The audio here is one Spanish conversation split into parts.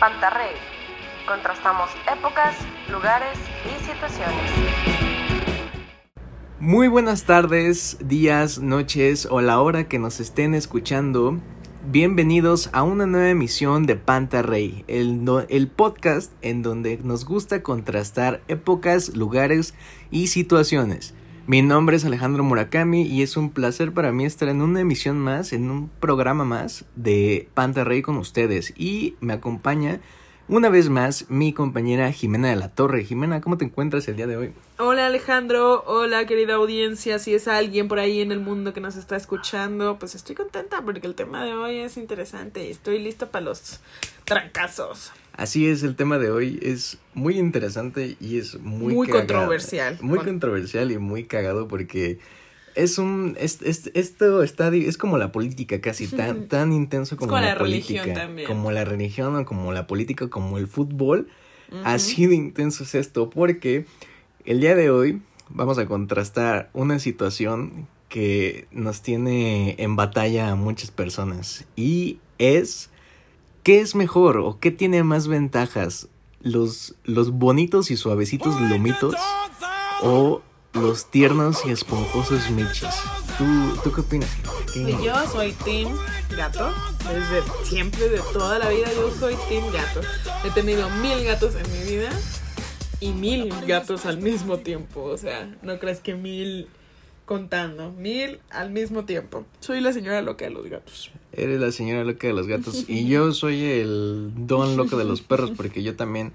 Pantarrey. Contrastamos épocas, lugares y situaciones. Muy buenas tardes, días, noches o la hora que nos estén escuchando. Bienvenidos a una nueva emisión de no- el podcast en donde nos gusta contrastar épocas, lugares y situaciones. Mi nombre es Alejandro Murakami y es un placer para mí estar en una emisión más, en un programa más de Pantarrey con ustedes. Y me acompaña una vez más mi compañera Jimena de la Torre. Jimena, ¿cómo te encuentras el día de hoy? Hola Alejandro, hola querida audiencia, si es alguien por ahí en el mundo que nos está escuchando, pues estoy contenta porque el tema de hoy es interesante y estoy lista para los trancazos. Así es, el tema de hoy es muy interesante y es muy, Muy cagado. controversial. Muy Con- controversial y muy cagado porque es un es, es- esto está es como la política casi tan tan intenso como, como la, la religión también. como la religión o como la política, como el fútbol. Así de intenso es esto porque el día de hoy vamos a contrastar una situación que nos tiene en batalla a muchas personas y es ¿qué es mejor o qué tiene más ventajas? ¿Los, los bonitos y suavecitos lomitos o los tiernos y esponjosos michis? ¿Tú, ¿tú qué opinas? ¿Qué- Y yo soy Team Gato, desde siempre, de toda la vida yo soy Team Gato. He tenido mil gatos en mi vida y mil gatos al mismo tiempo, o sea, no crees que mil contando, mil al mismo tiempo. Soy la señora loca de los gatos. Eres la señora loca de los gatos. Y yo soy el don loco de los perros porque yo también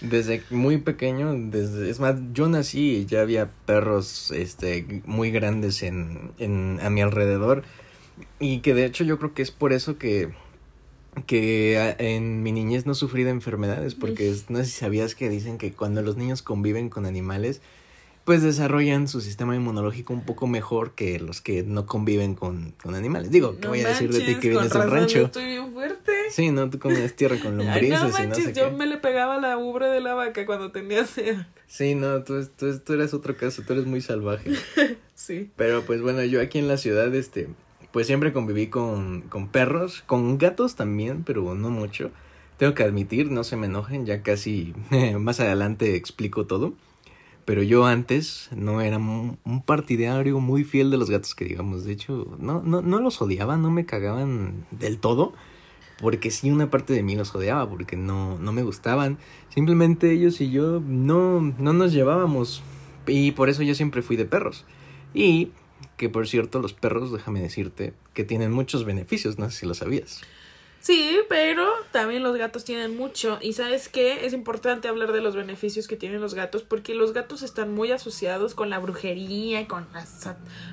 desde muy pequeño, desde es más, yo nací y ya había perros este muy grandes en, en a mi alrededor. Y que de hecho yo creo que es por eso que que en mi niñez no sufrí de enfermedades porque no sé si sabías que dicen que cuando los niños conviven con animales pues desarrollan su sistema inmunológico un poco mejor que los que no conviven con, con animales. Digo, ¿qué No voy a decir de ti manches, que vienes del rancho? Estoy bien fuerte. Sí, no, tú comías tierra con Ay, lombrices no y no manches, sé yo qué. me le pegaba la ubre de la vaca cuando tenía sed. Sí, no, tú, tú, tú eres otro caso, tú eres muy salvaje. Sí. Pero pues bueno, yo aquí en la ciudad, este, pues siempre conviví con, con perros, con gatos también, pero no mucho. Tengo que admitir, no se me enojen, ya casi más adelante explico todo. Pero yo antes no era un, partidario muy fiel de los gatos que digamos. De hecho, no, no, no los odiaba, no me cagaban del todo. Porque sí, una parte de mí los odiaba, porque no, no me gustaban. Simplemente ellos y yo no, no nos llevábamos. Y por eso yo siempre fui de perros. Y que por cierto, los perros, déjame decirte, que tienen muchos beneficios, no sé si lo sabías. Sí, pero también los gatos tienen mucho. Y sabes qué? Es importante hablar de los beneficios que tienen los gatos porque los gatos están muy asociados con la brujería, con las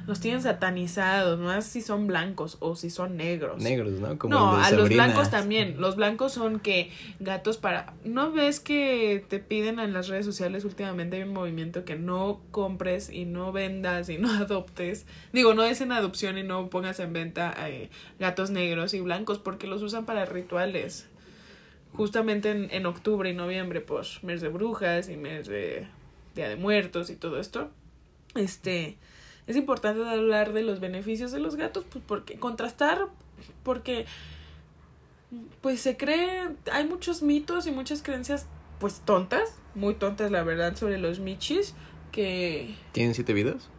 los tienen satanizados, más si son blancos o si son negros. Negros, ¿no? Como no, a los blancos también. Los blancos son que gatos para... ¿No ves que te piden en las redes sociales últimamente hay un movimiento que no compres y no vendas y no adoptes? Digo, no es en adopción y no pongas en venta eh, gatos negros y blancos porque los usan para rituales. Justamente en, en octubre y noviembre, pues, mes de brujas y mes de Día de Muertos y todo esto. Este... Es importante hablar de los beneficios de los gatos, pues porque contrastar, porque pues se cree, hay muchos mitos y muchas creencias pues tontas, muy tontas la verdad sobre los michis, que ¿Tienen siete vidas?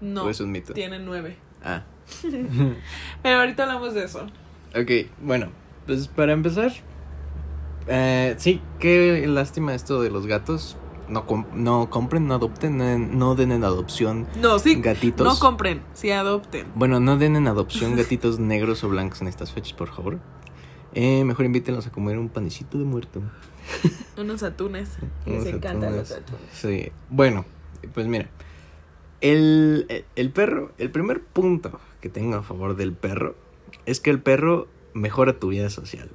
no ¿O es un mito? tienen nueve. Ah. Pero ahorita hablamos de eso. Ok, bueno, pues para empezar, eh, sí, qué lástima esto de los gatos. No, com- no compren, no adopten, no, no den en adopción No, sí, gatitos. no compren, sí adopten. bueno, no den en adopción gatitos negros o blancos en estas fechas, por favor. Eh, mejor invítenlos a comer un panecito de muerto. Unos atunes. Les Unos encantan atunes. los atunes. Sí, bueno, pues mira, el, el- el perro, el primer punto que tengo a favor del perro es que el perro mejora tu vida social.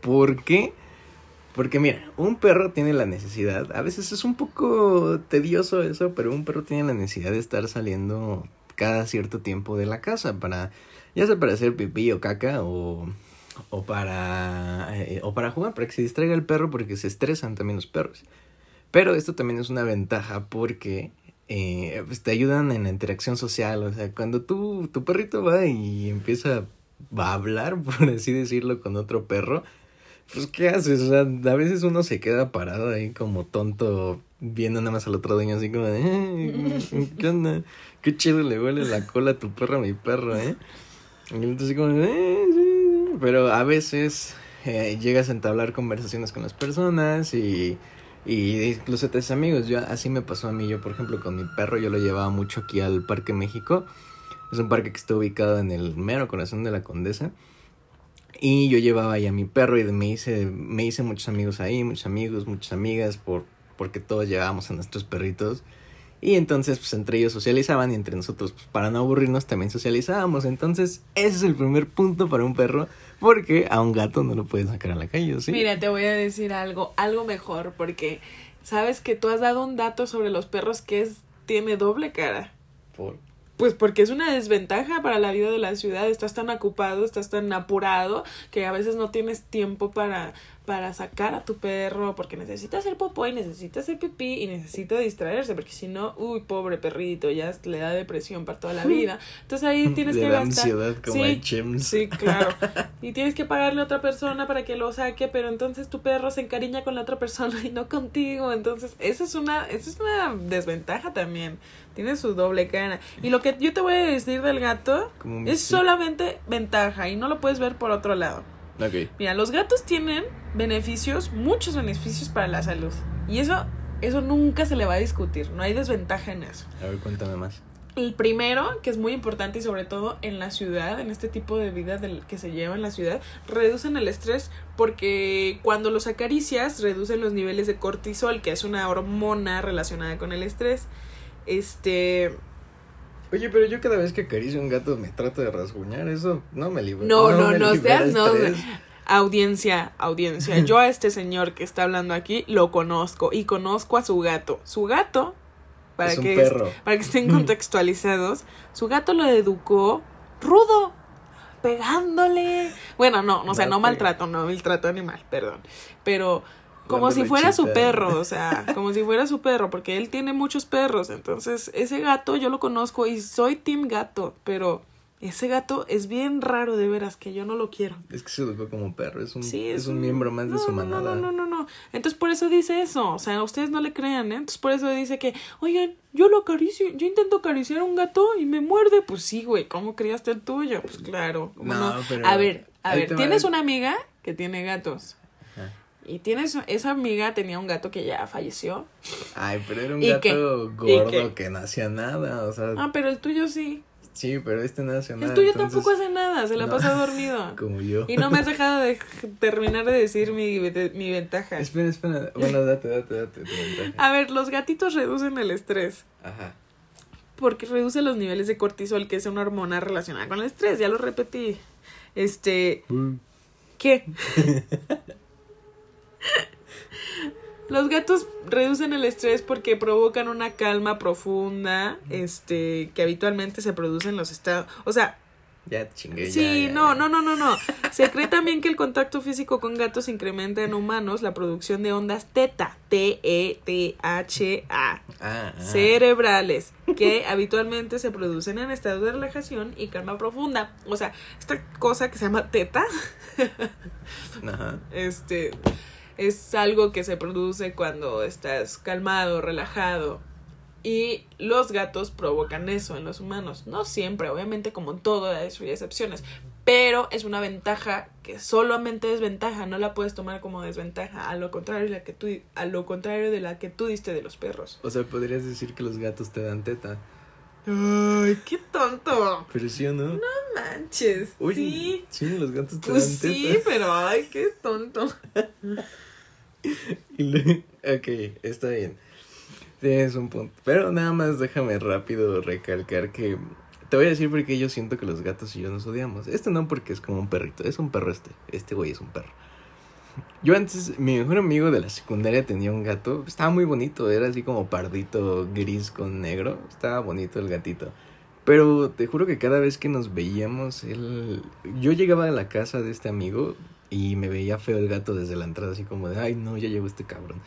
¿Por qué? Porque mira, un perro tiene la necesidad, a veces es un poco tedioso eso, pero un perro tiene la necesidad de estar saliendo cada cierto tiempo de la casa para, ya sea para hacer pipí o caca o, o para, eh, o para jugar, para que se distraiga el perro porque se estresan también los perros. Pero esto también es una ventaja porque eh, pues te ayudan en la interacción social. O sea, cuando tú, tu perrito va y empieza va a hablar, por así decirlo, con otro perro, pues, ¿qué haces? O sea, a veces uno se queda parado ahí como tonto, viendo nada más al otro dueño así como de, "Eh, ¿qué onda? Qué chido le huele la cola a tu perro a mi perro, ¿eh? Y así como, "Eh, sí". Pero a veces eh, llegas a entablar conversaciones con las personas y, y incluso haces amigos. Yo, así me pasó a mí, yo por ejemplo con mi perro, yo lo llevaba mucho aquí al Parque México. Es un parque que está ubicado en el mero corazón de la Condesa. Y yo llevaba ahí a mi perro y me hice, me hice muchos amigos ahí, muchos amigos, muchas amigas, por, porque todos llevábamos a nuestros perritos. Y entonces, pues entre ellos socializaban y entre nosotros, pues para no aburrirnos, también socializábamos. Entonces, ese es el primer punto para un perro, porque a un gato no lo puedes sacar a la calle, ¿sí? Mira, te voy a decir algo, algo mejor, porque sabes que tú has dado un dato sobre los perros que es, tiene doble cara. Por- Pues porque es una desventaja para la vida de la ciudad. Estás tan ocupado, estás tan apurado que a veces no tienes tiempo para, para sacar a tu perro porque necesita hacer popó y necesita hacer pipí y necesita distraerse porque si no, uy, pobre perrito, ya le da depresión para toda la vida. Entonces ahí tienes Le que da gastar. ansiedad como Sí, Chems. Sí, claro. Y tienes que pagarle a otra persona para que lo saque, pero entonces tu perro se encariña con la otra persona y no contigo. Entonces, esa es una, esa es una desventaja también. Tiene su doble cara. Y lo que yo te voy a decir del gato es solamente ventaja y no lo puedes ver por otro lado. Mira, los gatos tienen beneficios, muchos beneficios para la salud. Y eso, eso nunca se le va a discutir. No hay desventaja en eso. A ver, cuéntame más. El primero, que es muy importante y sobre todo en la ciudad, en este tipo de vida del que se lleva en la ciudad, reducen el estrés porque cuando los acaricias reducen los niveles de cortisol, que es una hormona relacionada con el estrés. Este, Oye, pero yo cada vez que acaricio un gato me trato de rasguñar, eso no me libera. no, no, no, libera seas, no, estrés. audiencia, audiencia. Yo a este señor que está hablando aquí lo conozco y conozco a su gato. Su gato, para Es que para que estén contextualizados, su gato lo educó rudo, pegándole. Bueno, no, o sea, no maltrato, no maltrato animal, perdón. Pero como si fuera su perro, o sea, como si fuera su perro, porque él tiene muchos perros. Entonces, ese gato yo lo conozco y soy team gato, pero ese gato es bien raro de veras que yo no lo quiero. Es que se educó como perro, es un, Sí, es un miembro más de su manada. No, no, no, no. Entonces por eso dice eso. O sea, ustedes no le crean, ¿eh? Entonces por eso dice que, oigan, yo lo acaricio, yo intento acariciar a un gato y me muerde. Pues sí, güey, ¿cómo criaste el tuyo? Pues claro. ¿cómo No, no? pero A ver, a ver, tienes una amiga que tiene gatos. Ajá. Y tienes, esa amiga tenía un gato que ya falleció. Ay, pero era un ¿Y gato gordo qué? que no hacía nada, o sea, Ah, pero el tuyo sí. sí, pero este no hacía nada. El tuyo entonces, tampoco hace nada, se la no. pasa dormido. Como yo. Y no me has dejado de terminar de decir mi, mi ventaja. Espera, espera, bueno, date, date, date. tu ventaja. A ver, los gatitos reducen el estrés. Ajá. Porque reduce los niveles de cortisol, que es una hormona relacionada con el estrés. Ya lo repetí. Este. ¿Qué? Los gatos reducen el estrés porque provocan una calma profunda, este, que habitualmente se produce en los estados. O sea, Ya te chingué. ya, Sí, ya, no, ya. no, no, no, no. Se cree también que el contacto físico con gatos incrementa en humanos la producción de ondas teta, E T-E-T-H-A, Ah, ah. cerebrales, que habitualmente se producen en estados de relajación y calma profunda. O sea, esta cosa que se llama teta, Ajá. este, es algo que se produce cuando estás calmado, relajado. Y los gatos provocan eso en los humanos. No siempre, obviamente, como en todo eso hay excepciones. Pero es una ventaja que solamente es ventaja, no la puedes tomar como desventaja. A lo contrario de la que tú, a lo contrario de la que tú diste de los perros. O sea, podrías decir que los gatos te dan teta. Ay, qué tonto. Pero sí o no. No manches. Oye, sí. sí, los gatos te Pues dan teta. sí, pero ay, qué tonto. Ok, está bien. Tienes un punto. Pero nada más déjame rápido recalcar que. Te voy a decir porque yo siento que los gatos y yo nos odiamos. Este no porque es como un perrito, es un perro este. Este güey es un perro. Yo antes, mi mejor amigo de la secundaria tenía un gato. Estaba muy bonito, era así como pardito gris con negro. Estaba bonito el gatito. Pero te juro que cada vez que nos veíamos, él... Yo llegaba a la casa de este amigo y me veía feo el gato desde la entrada, así como de, ay no, ya llegó este cabrón.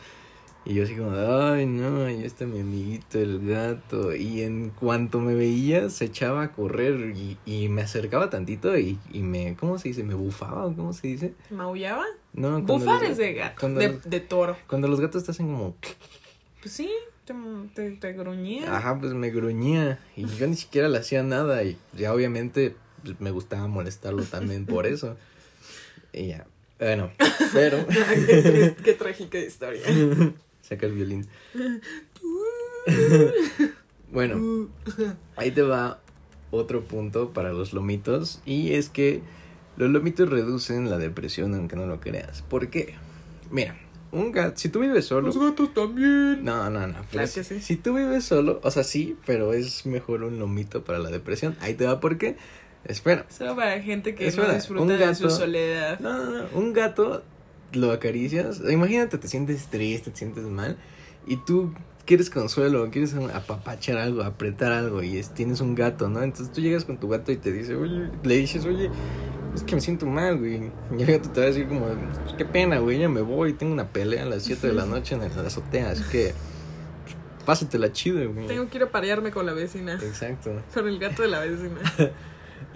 Y yo así como de, ay no, ya está mi amiguito el gato. Y en cuanto me veía, se echaba a correr y, y me acercaba tantito y, y me, ¿cómo se dice? ¿Me bufaba o cómo se dice? ¿Maullaba? No, Bufar es de gato, de, los- de toro. Cuando los gatos te hacen como... Pues sí, te, te, te gruñía. Ajá, pues me gruñía. Y yo ni siquiera le hacía nada. Y ya obviamente me gustaba molestarlo también por eso. Y ya. Bueno, pero... qué, triste, qué trágica historia. Saca el violín. bueno, ahí te va otro punto para los lomitos. Y es que los lomitos reducen la depresión, aunque no lo creas. ¿Por qué? Mira, un gato, si tú vives solo. gatos también. No, no, no. Claro si- que sí. Si tú vives solo, o sea, sí, pero es mejor un lomito para la depresión. Ahí te va por qué. Espera. Solo para gente que Espera, no disfruta de su soledad. No, no, no. Un gato lo acaricias. Imagínate, te sientes triste, te sientes mal. Y tú quieres consuelo, quieres apapachar algo, apretar algo. Y es- tienes un gato, ¿no? Entonces tú llegas con tu gato y te dice, oye, le dices, oye, es que me siento mal, güey. Y el gato te va a decir como, "Pues, qué pena, güey, ya me voy. Tengo una pelea a las 7 de la noche en la azotea. Así que pásatela chido, güey. Tengo que ir a parearme con la vecina. Exacto. Con el gato de la vecina.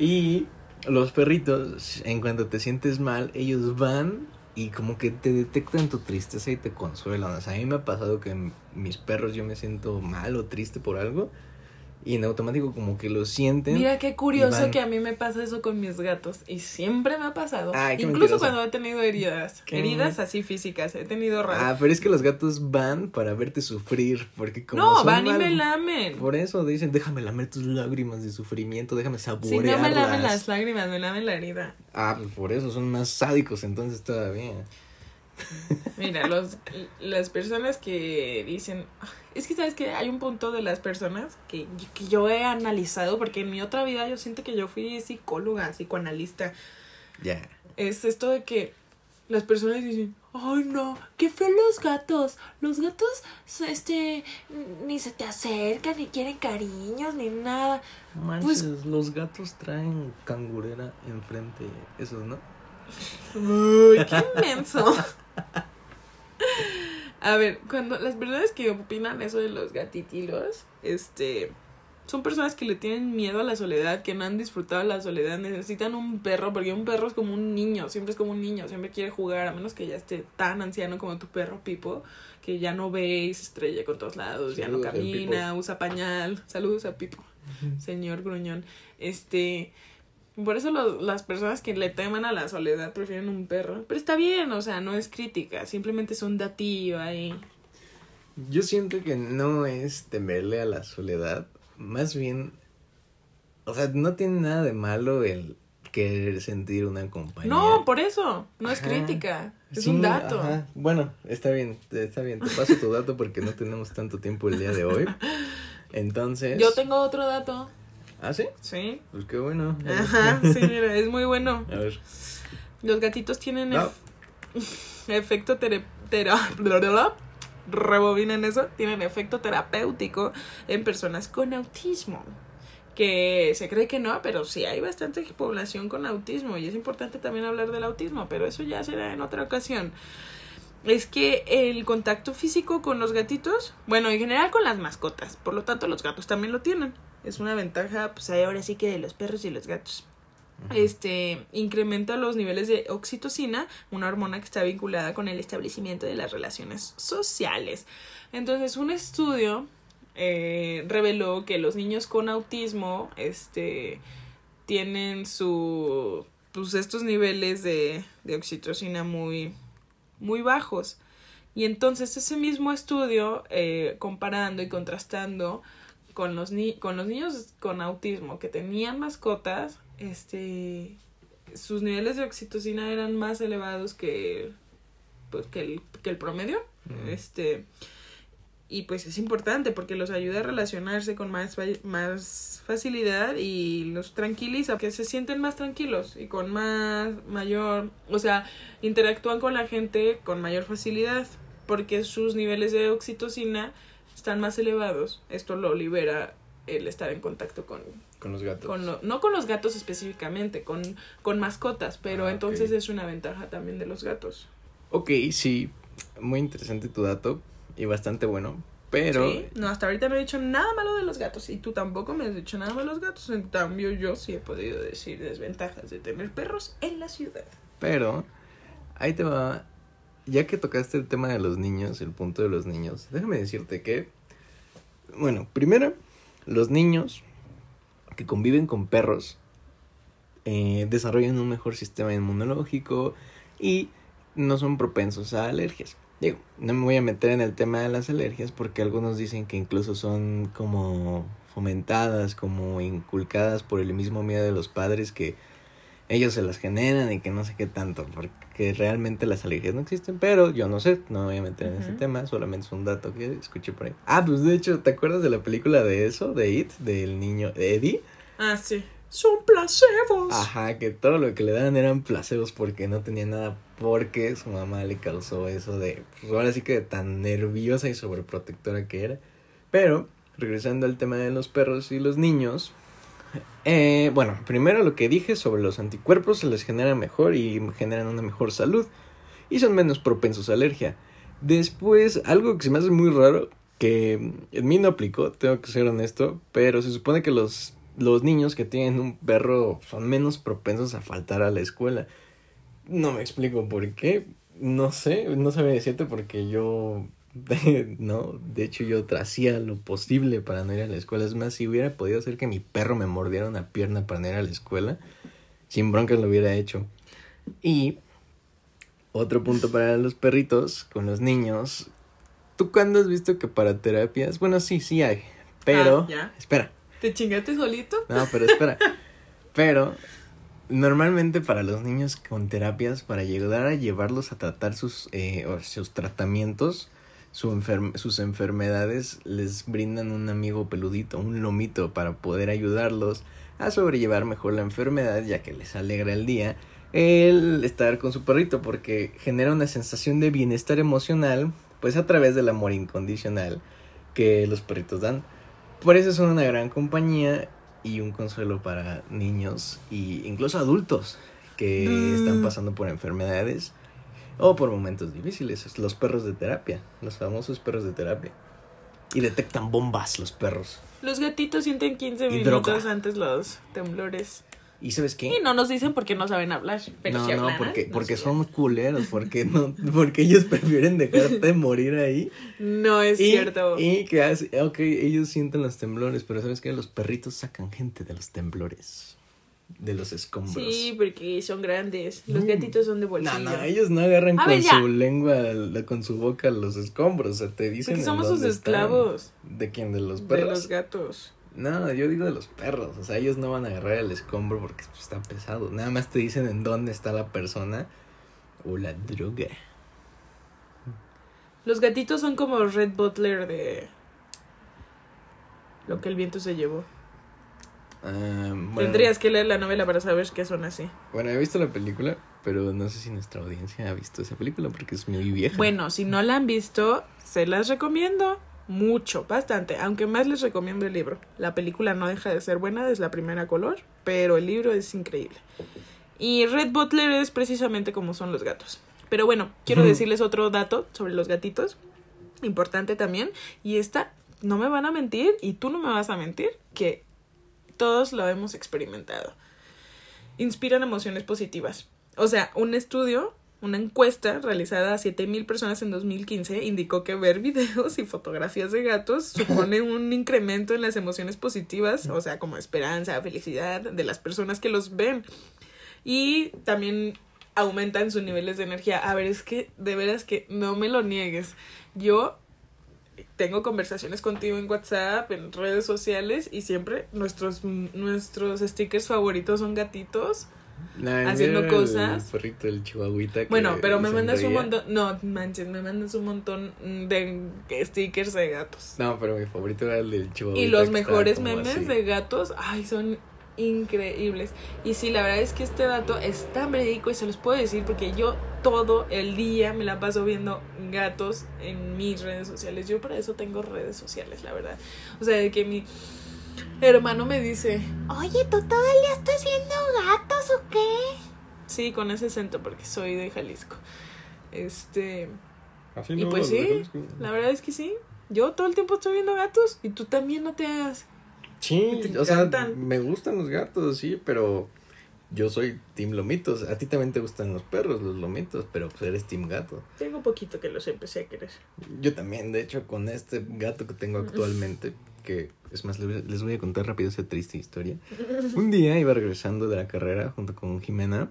Y los perritos, en cuanto te sientes mal, ellos van y como que te detectan tu tristeza y te consuelan. O sea, a mí me ha pasado que mis perros yo me siento mal o triste por algo y en automático como que lo sienten. Mira qué curioso van- que a mí me pasa eso con mis gatos. Y siempre me ha pasado. Ay, Incluso mentirosa. cuando he tenido heridas. ¿Qué? Heridas así físicas. He tenido Ah, raras. pero es que los gatos van para verte sufrir porque como no, son van y me lamen. Por eso dicen, déjame lamer tus lágrimas de sufrimiento, déjame saborearlas. no me lamen las lágrimas, me lamen la herida. Ah, pues por eso son más sádicos entonces todavía. Mira, los, las personas que dicen, es que sabes que hay un punto de las personas que, que yo he analizado, porque en mi otra vida yo siento que yo fui psicóloga, psicoanalista, Ya. es esto de que las personas dicen, ay no, qué feo los gatos, los gatos, este, ni se te acercan, ni quieren cariños, ni nada. Manches, Pues- los gatos traen cangurera enfrente, esos, ¿no? Uy, qué inmenso. A ver, cuando las personas que opinan eso de los gatitilos, este, son personas que le tienen miedo a la soledad, que no han disfrutado la soledad, necesitan un perro, porque un perro es como un niño, siempre es como un niño, siempre quiere jugar, a menos que ya esté tan anciano como tu perro Pipo, que ya no ve y se estrella con todos lados, ya no al camina, usa pañal. Saludos a Pipo, señor gruñón. Este, por eso las personas que le teman a la soledad prefieren un perro. Pero está bien, o sea, no es crítica, simplemente es un datillo ahí. Yo siento que no es temerle a la soledad, más bien, o sea, no tiene nada de malo el querer sentir una compañía. No, por eso, no es Ajá. crítica, es Sí, un dato. ajá. Bueno, está bien, está bien, te paso tu dato porque no tenemos tanto tiempo el día de hoy. Entonces... Yo tengo otro dato, ¿Ah, sí? ¿sí? Pues qué bueno. Ajá, sí, mira, es muy bueno. A ver. Los gatitos tienen No. ef- efecto tere, tera- blablabla, rebobinen eso, tienen efecto terapéutico en personas con autismo. Que se cree que no, pero sí hay bastante población con autismo y es importante también hablar del autismo, pero eso ya será en otra ocasión. Es que el contacto físico con los gatitos, bueno, en general con las mascotas, por lo tanto los gatos también lo tienen. Es una ventaja, pues ahora sí que de los perros y los gatos este incrementa los niveles de oxitocina, una hormona que está vinculada con el establecimiento de las relaciones sociales. Entonces, un estudio eh, reveló que los niños con autismo, este, tienen su, pues estos niveles de, de oxitocina muy, muy bajos. Y entonces ese mismo estudio, eh, comparando y contrastando con los, ni con los niños con autismo que tenían mascotas, este, sus niveles de oxitocina eran más elevados que, pues, que, el, que el promedio. Mm. Este, y pues es importante porque los ayuda a relacionarse con más, más facilidad y los tranquiliza, que se sienten más tranquilos y con más, mayor, o sea, interactúan con la gente con mayor facilidad porque sus niveles de oxitocina están más elevados. Esto lo libera el estar en contacto con, Con los gatos. con lo- no con los gatos específicamente, con, con mascotas, pero Ah, entonces es una ventaja también de los gatos. Ok, sí. Muy interesante tu dato. Y bastante bueno. Pero... Sí, no, hasta ahorita no he dicho nada malo de los gatos y tú tampoco me has dicho nada malo de los gatos. En cambio, yo sí he podido decir desventajas de tener perros en la ciudad. Pero ahí te va. Ya que tocaste el tema de los niños, el punto de los niños, déjame decirte que, bueno, primero, los niños que conviven con perros eh, desarrollan un mejor sistema inmunológico y no son propensos a alergias. Digo, no me voy a meter en el tema de las alergias porque algunos dicen que incluso son como fomentadas, como inculcadas por el mismo miedo de los padres que ellos se las generan y que no sé qué tanto, porque realmente las alergias no existen, pero yo no sé, no me voy a meter en ese tema, solamente es un dato que escuché por ahí. Ah, pues de hecho, ¿te acuerdas de la película de eso, de It, del niño Eddie? Ah, sí. Son placebos. Ajá, que todo lo que le daban eran placebos porque no tenía nada, porque su mamá le causó eso de, pues ahora sí que tan nerviosa y sobreprotectora que era. Pero, regresando al tema de los perros y los niños, eh, bueno, primero lo que dije sobre los anticuerpos se les genera mejor y generan una mejor salud y son menos propensos a alergia. Después, algo que se me hace muy raro, que en mí no aplicó, tengo que ser honesto, pero se supone que los, los niños que tienen un perro son menos propensos a faltar a la escuela. No me explico por qué, no sé, no sabía decirte porque yo no, de hecho yo hacía lo posible para no ir a la escuela. Es más, si hubiera podido hacer que mi perro me mordiera una pierna para no ir a la escuela, sin broncas lo hubiera hecho. Y otro punto para los perritos, con los niños. ¿Tú cuándo has visto que para terapias? Bueno, sí, sí hay. Pero... Ah, espera. ¿Te chingaste solito? No, pero espera. pero normalmente para los niños con terapias, para ayudar a llevarlos a tratar sus, eh, sus tratamientos, sus enfermedades les brindan un amigo peludito, un lomito para poder ayudarlos a sobrellevar mejor la enfermedad ya que les alegra el día el estar con su perrito porque genera una sensación de bienestar emocional pues a través del amor incondicional que los perritos dan. Por eso son una gran compañía y un consuelo para niños e incluso adultos que están mm. pasando por enfermedades o por momentos difíciles. Los perros de terapia, los famosos perros de terapia. Y detectan bombas los perros. Los gatitos sienten 15 minutos antes los temblores. ¿Y sabes qué? Y no nos dicen porque no saben hablar. Pero no, no, porque, porque son culeros, porque no, porque ellos prefieren dejarte morir ahí. No es cierto. Y que hace, ok, ellos sienten los temblores, pero sabes qué? los perritos sacan gente de los temblores de los escombros. Sí, porque son grandes. Los mm. gatitos son de bolsillo. No, no, ellos no agarran con su lengua, con su boca los escombros. O sea, te dicen. Porque somos sus esclavos. ¿De quién? ¿De los perros? De los gatos. No, yo digo de los perros. O sea, ellos no van a agarrar el escombro porque pues, está pesado. Nada más te dicen en dónde está la persona o la droga. Los gatitos son como Red Butler de lo que el viento se llevó. Ah, Tendrías que leer la novela para saber qué son así. Bueno, he visto la película, pero no sé si nuestra audiencia ha visto esa película porque es muy vieja. Bueno, si no la han visto, se las recomiendo mucho, bastante. Aunque más les recomiendo el libro. La película no deja de ser buena, es la primera color, pero el libro es increíble. Y Red Butler es precisamente como son los gatos. Pero bueno, quiero decirles otro dato sobre los gatitos, importante también. Y esta, no me van a mentir, y tú no me vas a mentir, que todos lo hemos experimentado. Inspiran emociones positivas. O sea, un estudio, una encuesta realizada a 7000 personas en 2015 indicó que ver videos y fotografías de gatos supone un incremento en las emociones positivas, o sea, como esperanza, felicidad de las personas que los ven. Y también aumentan sus niveles de energía. A ver, es que de veras que no me lo niegues. Yo tengo conversaciones contigo en WhatsApp, en redes sociales y siempre nuestros nuestros stickers favoritos son gatitos haciendo cosas. El perrito del chihuahuita. Bueno, pero me mandas un montón, no manches, me mandas un montón de stickers de gatos. No, pero mi favorito era el del chihuahuita. Y los mejores memes de gatos, ay, son increíbles. Y sí, la verdad es que este dato es tan verídico y se los puedo decir porque yo todo el día me la paso viendo gatos en mis redes sociales. Yo para eso tengo redes sociales, la verdad. O sea, de que mi hermano me dice, oye, ¿tú todo el día estás viendo gatos o qué? Sí, con ese acento porque soy de Jalisco. Este... y pues sí, la verdad es que sí. Yo todo el tiempo estoy viendo gatos y tú también no te hagas. Sí, o sea, me gustan los gatos, sí, pero yo soy Team Lomitos. A ti también te gustan los perros, los lomitos, pero pues eres Team Gato. Tengo poquito que los empecé a querer. Yo también, de hecho, con este gato que tengo actualmente, que es más, les voy a contar rápido esa triste historia. Un día iba regresando de la carrera junto con Jimena.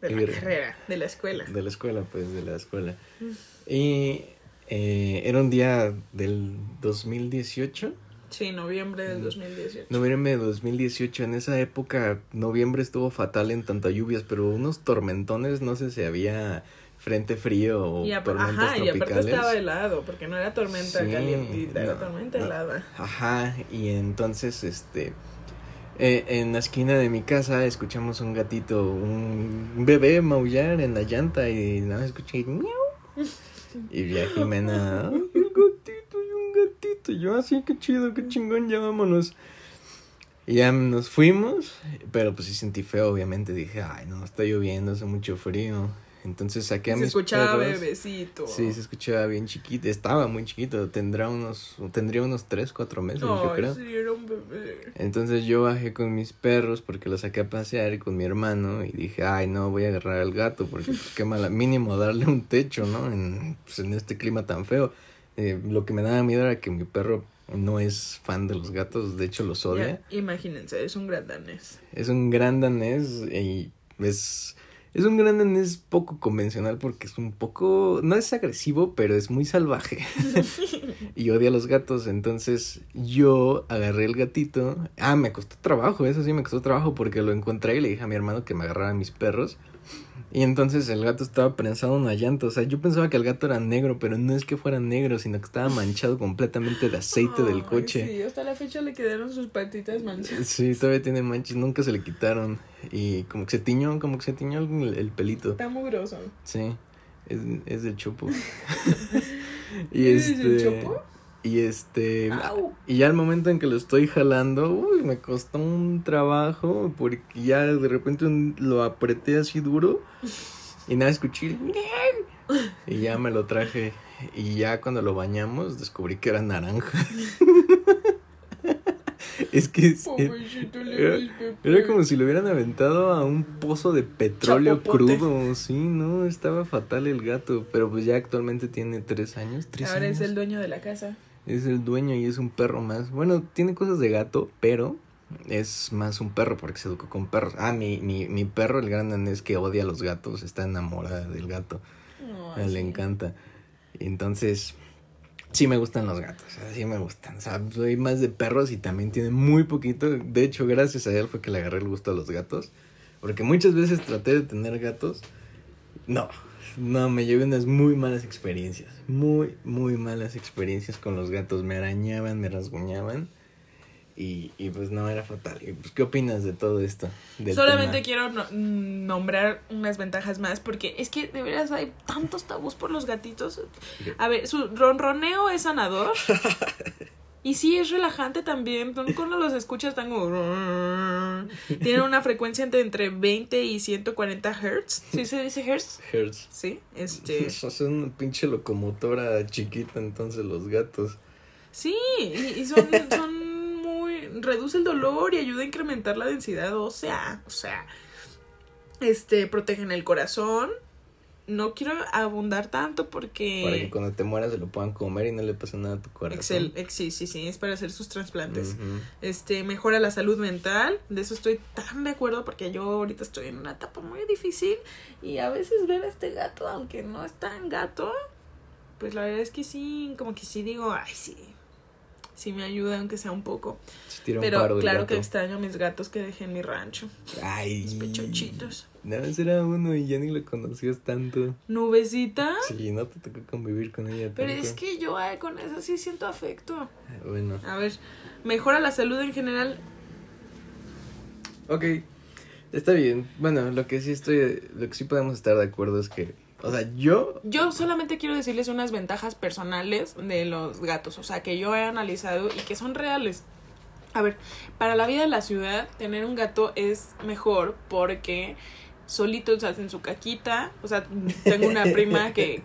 De la carrera, de la escuela. De la escuela, pues, de la escuela. Y eh, era un día del 2018. Sí, noviembre del 2018. Noviembre de 2018, en esa época, noviembre estuvo fatal en tantas lluvias, pero unos tormentones, no sé si había frente frío o y, tormentas ajá, y aparte estaba helado, porque no era tormenta Sí, calientita, era tormenta no. helada. Ajá, y entonces, este, eh, en la esquina de mi casa escuchamos un gatito, un bebé maullar en la llanta y nada, más escuché miau. Y vi a Jimena, "Ay, el gatito y gatito. Y yo, así, qué chido, qué chingón, ya vámonos. Y ya nos fuimos, pero pues sí sentí feo, obviamente. Dije, ay, no, está lloviendo, hace mucho frío. Entonces saqué a Se mis escuchaba perros. bebecito. Sí, se escuchaba bien chiquito. Estaba muy chiquito. Tendrá unos, tendría unos 3, 4 meses, yo Ay, creo. sí, era un bebé. Entonces yo bajé con mis perros porque los saqué a pasear con mi hermano y dije, ay, no, voy a agarrar al gato porque pues, qué mala, mínimo darle un techo, ¿no? En, pues, en este clima tan feo. Eh, lo que me daba miedo era que mi perro no es fan de los gatos, de hecho los odia. Ya, imagínense, es un gran danés. Es un gran danés y es, es un gran danés poco convencional porque es un poco, no es agresivo, pero es muy salvaje y odia a los gatos. Entonces yo agarré el gatito. Ah, me costó trabajo, eso sí me costó trabajo porque lo encontré y le dije a mi hermano que me agarrara a mis perros. Y entonces el gato estaba prensado en una llanta. O sea, yo pensaba que el gato era negro, pero no es que fuera negro, sino que estaba manchado completamente de aceite del coche. Sí, hasta la fecha le quedaron sus patitas manchadas. Sí, todavía tiene manchas, nunca se le quitaron. Y como que se tiñó, como que se tiñó el, el pelito. Está mugroso. Sí, es, es del chopo. y ¿Es este. el chopo? Y este. Au. Y ya al momento en que lo estoy jalando, uy, me costó un trabajo. Porque ya de repente un- lo apreté así duro. Y nada, escuché. Y ya me lo traje. Y ya cuando lo bañamos, descubrí que era naranja. es que. es- era- era como si lo hubieran aventado a un pozo de petróleo Chapopote. crudo. Sí, no, estaba fatal el gato. Pero pues ya actualmente tiene tres años. Tres Ahora años. es el dueño de la casa. Es el dueño y es un perro más. Bueno, tiene cosas de gato, pero es más un perro porque se educó con perros. Ah, mi, mi, mi perro, el gran danés que odia a los gatos, está enamorada del gato. No, A él le sí. encanta. Entonces, sí me gustan los gatos, sí me gustan. O sea, soy más de perros y también tiene muy poquito. De hecho, gracias a él fue que le agarré el gusto a los gatos. Porque muchas veces traté de tener gatos. No, no, me llevé unas muy malas experiencias. Muy, muy malas experiencias con los gatos. Me arañaban, me rasguñaban. Y, y pues no, era fatal. Y, pues, ¿Qué opinas de todo esto? Solamente tema? quiero no- mm, nombrar unas ventajas más porque es que de veras hay tantos tabús por los gatitos. A ver, su ronroneo es sanador. Y sí, es relajante también. Cuando los escuchas están como... Tienen una frecuencia entre, entre 20 y 140 hertz. ¿Sí se dice hertz? Hertz. Sí, este... Son una pinche locomotora chiquita entonces los gatos. Sí, y, son, son. Reduce el dolor y ayuda a incrementar la densidad ósea. O sea, este, protegen el corazón. No quiero abundar tanto porque... Para que cuando te mueras se lo puedan comer y no le pase nada a tu corazón. Excel, ex- sí, sí, sí, es para hacer sus trasplantes. Este, mejora la salud mental. De eso estoy tan de acuerdo porque yo ahorita estoy en una etapa muy difícil. Y a veces ver a este gato, aunque no es tan gato, pues la verdad es que sí, como que sí digo, ay, sí. Sí me ayuda, aunque sea un poco. Se Pero claro que extraño a mis gatos que dejé en mi rancho. Ay. Mis pechochitos. Nada más era uno y ya ni lo conocías tanto. Nubecita. Sí, no te tocó convivir con ella Pero es que yo ay, con eso sí siento afecto. Bueno. A ver, mejora la salud en general. Ok. Está bien. Bueno, lo que sí estoy... Lo que sí podemos estar de acuerdo es que... O sea, yo... Yo solamente quiero decirles unas ventajas personales de los gatos, o sea, que yo he analizado y que son reales. A ver, para la vida en la ciudad, tener un gato es mejor porque solitos hacen su caquita. O sea, tengo una prima que.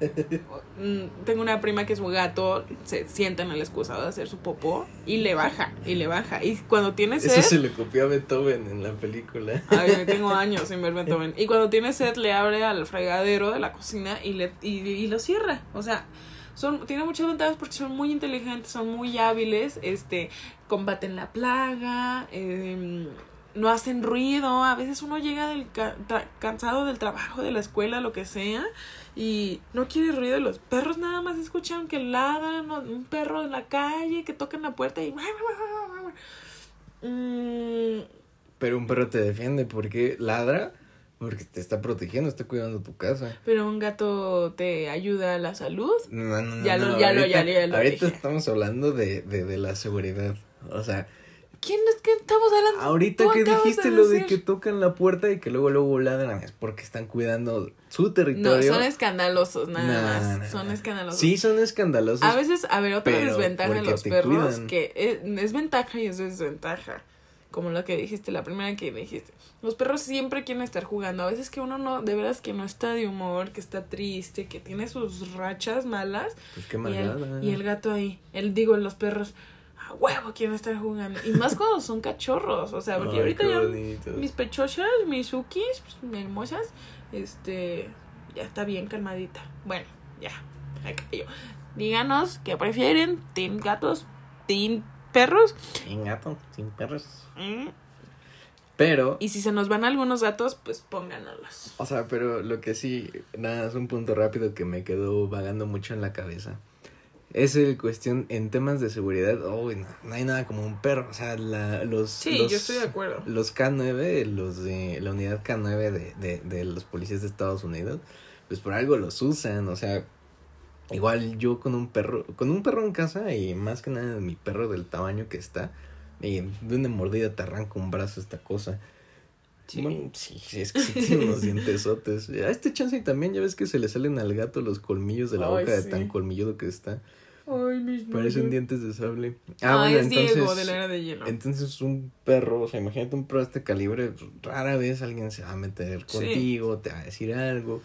mm, Tengo una prima que su gato se sienta en el excusado a hacer su popó y le baja, y le baja. Y cuando tiene Eso sed. se le copió a Beethoven en la película. Ay, tengo años sin ver Beethoven. Y cuando tiene sed, le abre al fregadero de la cocina y, le, y, y lo cierra. O sea, son, tiene muchas ventajas porque son muy inteligentes, son muy hábiles, este, combaten la plaga, eh, no hacen ruido. A veces uno llega del ca- cansado del trabajo, de la escuela, lo que sea, y no quiere ruido. Los perros nada más escuchan que ladran, un perro en la calle, que tocan la puerta y... Mm, Pero un perro te defiende porque ladra, porque te está protegiendo, está cuidando tu casa. Pero un gato te ayuda a la salud. No, no, no, Ya lo- no, ya lo- ahorita, ya lo- ya lo ahorita dije. estamos hablando de, de, de la seguridad. O sea, ¿Quién es que estamos hablando? ahorita que dijiste lo de decir. que tocan la puerta y que luego luego ladran es porque están cuidando su No, territorio. son escandalosos, nada No, más. no, son no. escandalosos. Sí, son escandalosos. A veces, a ver, otra desventaja de los perros, cuidan. que es, es ventaja y es desventaja. Como lo que dijiste, la primera que dijiste. Los perros siempre quieren estar jugando. A veces que uno no, de veras que no está de humor, que está triste, que tiene sus rachas malas. Pues qué Y el, y el gato ahí, el digo, los perros, a huevo quieren estar jugando. Y más cuando son cachorros, o sea, porque Ay, ahorita ya bonito. mis pechochas, mis sukis, pues, hermosas, este, ya está bien calmadita. Bueno, ya, me callo. Díganos qué prefieren, team gatos, team perros. Sin gato, sin perros. Mm. Pero, Y si se nos van algunos gatos, pues pónganos. o sea, pero lo que sí, nada, es un punto rápido que me quedó vagando mucho en la cabeza. Es el cuestión en temas de seguridad, uy, no, no hay nada como un perro, o sea, la, los, Sí, los- yo estoy de acuerdo. los K9, los de la unidad K9 de, de, de los policías de Estados Unidos, pues por algo los usan, o sea, igual yo con un perro, con un perro en casa y más que nada mi perro del tamaño que está, y de una mordida te arranca un brazo esta cosa. Sí. Bueno, sí, es que sí tiene unos dientesotes. A este chance también, ya ves que se le salen al gato los colmillos de la Ay, boca de sí. tan colmilludo que está. Ay, mis Parecen niños. dientes de sable. Ah, bueno, es Diego de la era de hielo. entonces un perro, o sea, imagínate un perro de este calibre, rara vez alguien se va a meter Sí. contigo, te va a decir algo.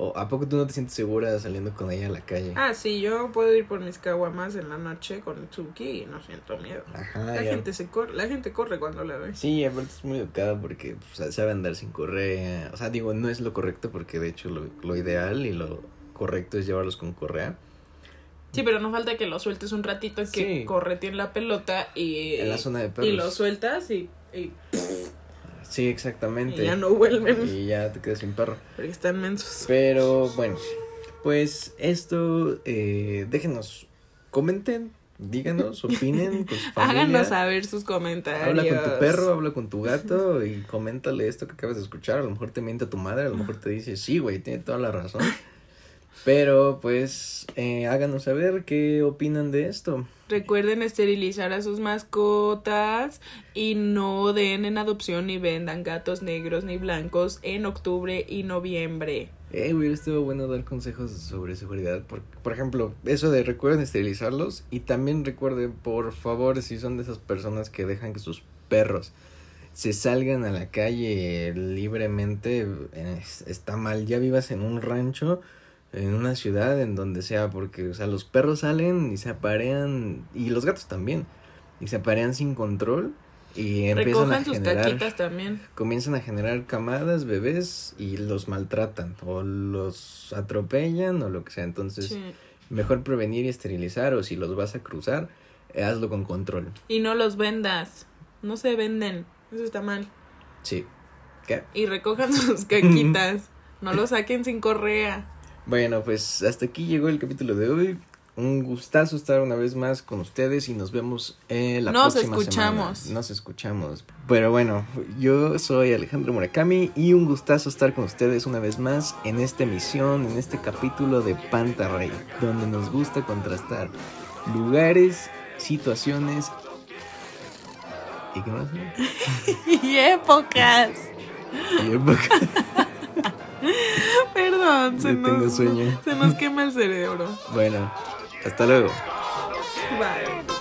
O ¿a poco tú no te sientes segura saliendo con ella a la calle? Ah, sí, yo puedo ir por mis caguamas en la noche con Tsuki y no siento miedo. Ajá, La ya. gente se corre, la gente corre cuando la ve. Sí, aparte es muy educada porque pues, sabe andar sin correa. O sea, digo, no es lo correcto porque de hecho lo, lo ideal y lo correcto es llevarlos con correa. Sí, pero no falta que lo sueltes un ratito que Sí. correte en la pelota y, En la zona de perros. y lo sueltas y, y, Sí, exactamente. y ya no vuelven Y ya te quedas sin perro. porque están mensos. Pero bueno, pues esto, eh, déjenos, comenten, díganos, opinen con su familia. Háganos saber sus comentarios. Habla con tu perro, habla con tu gato y coméntale esto que acabas de escuchar. A lo mejor te miente tu madre, a lo mejor te dice, sí, güey, tiene toda la razón. Pero pues eh, háganos saber qué opinan de esto. Recuerden esterilizar a sus mascotas y no den en adopción ni vendan gatos negros ni blancos en octubre y noviembre. Eh, hubiera estado bueno dar consejos sobre seguridad. Por, por ejemplo, eso de recuerden esterilizarlos. Y también recuerden, por favor, si son de esas personas que dejan que sus perros se salgan a la calle libremente, es- está mal. Ya vivas en un rancho, en una ciudad, en donde sea, porque, o sea, los perros salen y se aparean, y los gatos también, y se aparean sin control. Y empiezan a sus generar caquitas también. comienzan a generar camadas, bebés y los maltratan o los atropellan o lo que sea. Entonces, Sí. mejor prevenir y esterilizar o si los vas a cruzar, eh, hazlo con control. Y no los vendas. No se venden. Eso está mal. Sí. ¿Qué? Y recojan sus caquitas. no los saquen sin correa. Bueno, pues hasta aquí llegó el capítulo de hoy. Un gustazo estar una vez más con ustedes y nos vemos eh, la Nos próxima escuchamos. semana. Nos escuchamos. Pero bueno, yo soy Alejandro Murakami y un gustazo estar con ustedes una vez más en esta emisión, en este capítulo de Pantarrey, donde nos gusta contrastar lugares, situaciones y qué más. y épocas. Y época. Perdón, se Ya tengo nos, sueño. se nos quema el cerebro. Bueno, hasta luego. Bye.